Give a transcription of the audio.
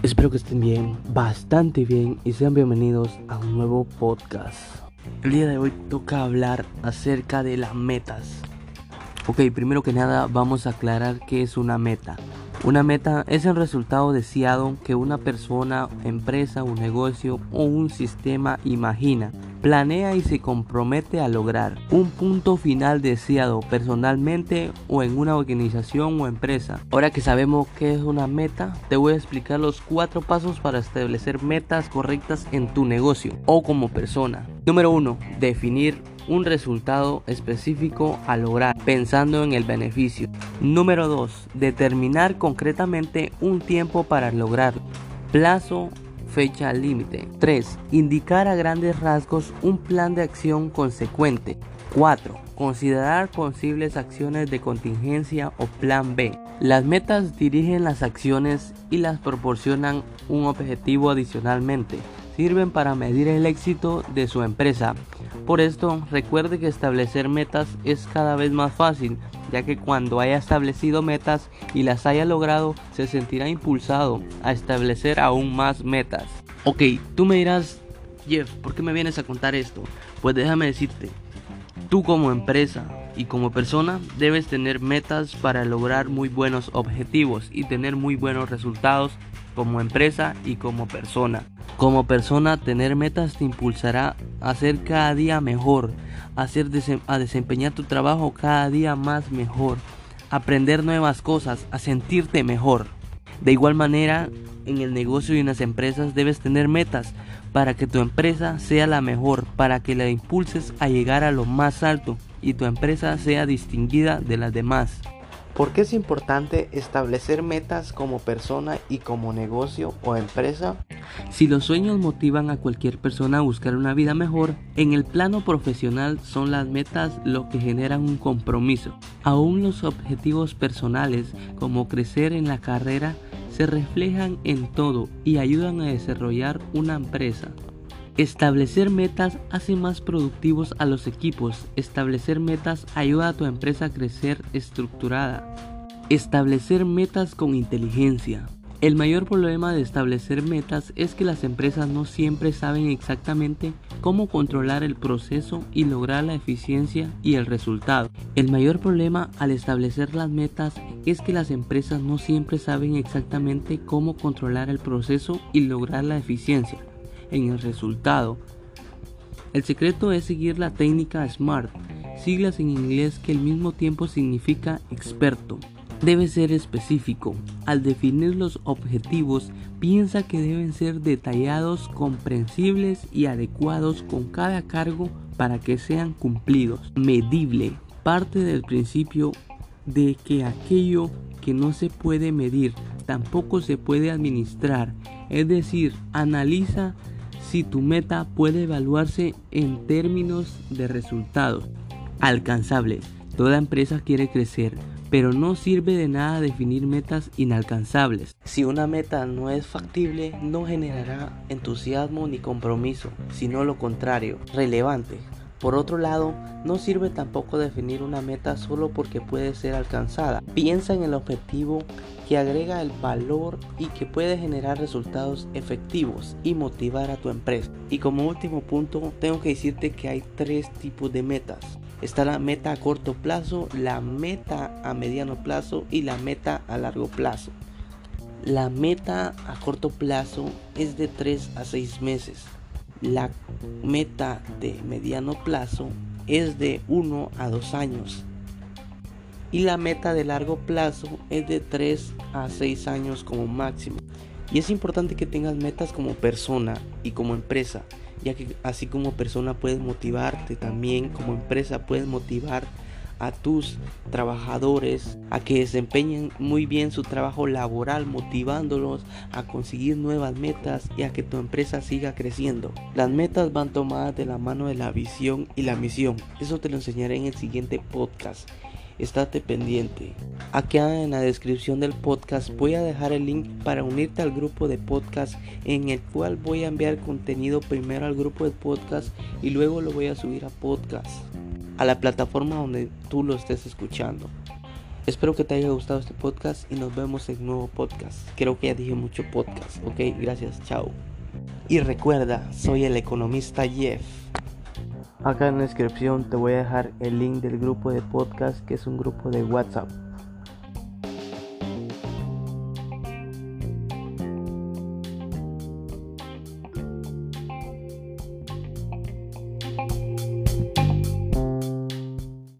Espero que estén bien, bastante bien y sean bienvenidos a un nuevo podcast. El día de hoy toca hablar acerca de las metas. Ok, primero que nada vamos a aclarar qué es una meta. Una meta es el resultado deseado que una persona, empresa, un negocio o un sistema imagina, planea y se compromete a lograr. Un punto final deseado personalmente o en una organización o empresa. Ahora que sabemos qué es una meta, te voy a explicar los cuatro pasos para establecer metas correctas en tu negocio o como persona. Número 1. Definir un resultado específico a lograr, pensando en el beneficio. Número 2. Determinar concretamente un tiempo para lograrlo. Plazo, fecha límite. 3. Indicar a grandes rasgos un plan de acción consecuente. 4. Considerar posibles acciones de contingencia o plan B. Las metas dirigen las acciones y las proporcionan un objetivo adicionalmente. Sirven para medir el éxito de su empresa por esto, recuerde que establecer metas es cada vez más fácil, ya que cuando haya establecido metas y las haya logrado, se sentirá impulsado a establecer aún más metas. Ok, tú me dirás, Jeff, ¿por qué me vienes a contar esto? Pues déjame decirte, tú como empresa y como persona debes tener metas para lograr muy buenos objetivos y tener muy buenos resultados como empresa y como persona. Como persona, tener metas te impulsará a ser cada día mejor, a, a desempeñar tu trabajo cada día más mejor, aprender nuevas cosas, a sentirte mejor. De igual manera, en el negocio y en las empresas debes tener metas para que tu empresa sea la mejor, para que la impulses a llegar a lo más alto y tu empresa sea distinguida de las demás. ¿Por qué es importante establecer metas como persona y como negocio o empresa? Si los sueños motivan a cualquier persona a buscar una vida mejor, en el plano profesional son las metas lo que generan un compromiso. Aún los objetivos personales, como crecer en la carrera, se reflejan en todo y ayudan a desarrollar una empresa. Establecer metas hace más productivos a los equipos. Establecer metas ayuda a tu empresa a crecer estructurada. Establecer metas con inteligencia. El mayor problema de establecer metas es que las empresas no siempre saben exactamente cómo controlar el proceso y lograr la eficiencia y el resultado. El mayor problema al establecer las metas es que las empresas no siempre saben exactamente cómo controlar el proceso y lograr la eficiencia en el resultado. El secreto es seguir la técnica SMART, siglas en inglés que al mismo tiempo significa experto. Debe ser específico. Al definir los objetivos, piensa que deben ser detallados, comprensibles y adecuados con cada cargo para que sean cumplidos. Medible. Parte del principio de que aquello que no se puede medir tampoco se puede administrar. Es decir, analiza si tu meta puede evaluarse en términos de resultados alcanzables. Toda empresa quiere crecer, pero no sirve de nada definir metas inalcanzables. Si una meta no es factible, no generará entusiasmo ni compromiso, sino lo contrario, relevante. Por otro lado, no sirve tampoco definir una meta solo porque puede ser alcanzada. Piensa en el objetivo que agrega el valor y que puede generar resultados efectivos y motivar a tu empresa. Y como último punto, tengo que decirte que hay tres tipos de metas. Está la meta a corto plazo, la meta a mediano plazo y la meta a largo plazo. La meta a corto plazo es de 3 a 6 meses la meta de mediano plazo es de 1 a 2 años y la meta de largo plazo es de 3 a 6 años como máximo. Y es importante que tengas metas como persona y como empresa, ya que así como persona puedes motivarte, también como empresa puedes motivar a tus trabajadores a que desempeñen muy bien su trabajo laboral, motivándolos a conseguir nuevas metas y a que tu empresa siga creciendo. Las metas van tomadas de la mano de la visión y la misión. Eso te lo enseñaré en el siguiente podcast. Estate pendiente. Aquí en la descripción del podcast voy a dejar el link para unirte al grupo de podcast en el cual voy a enviar contenido primero al grupo de podcast y luego lo voy a subir a podcast a la plataforma donde tú lo estés escuchando. Espero que te haya gustado este podcast y nos vemos en nuevo podcast. Creo que ya dije mucho podcast, ok, gracias, chao. Y recuerda, soy el economista Jeff. Acá en la descripción te voy a dejar el link del grupo de podcast que es un grupo de WhatsApp.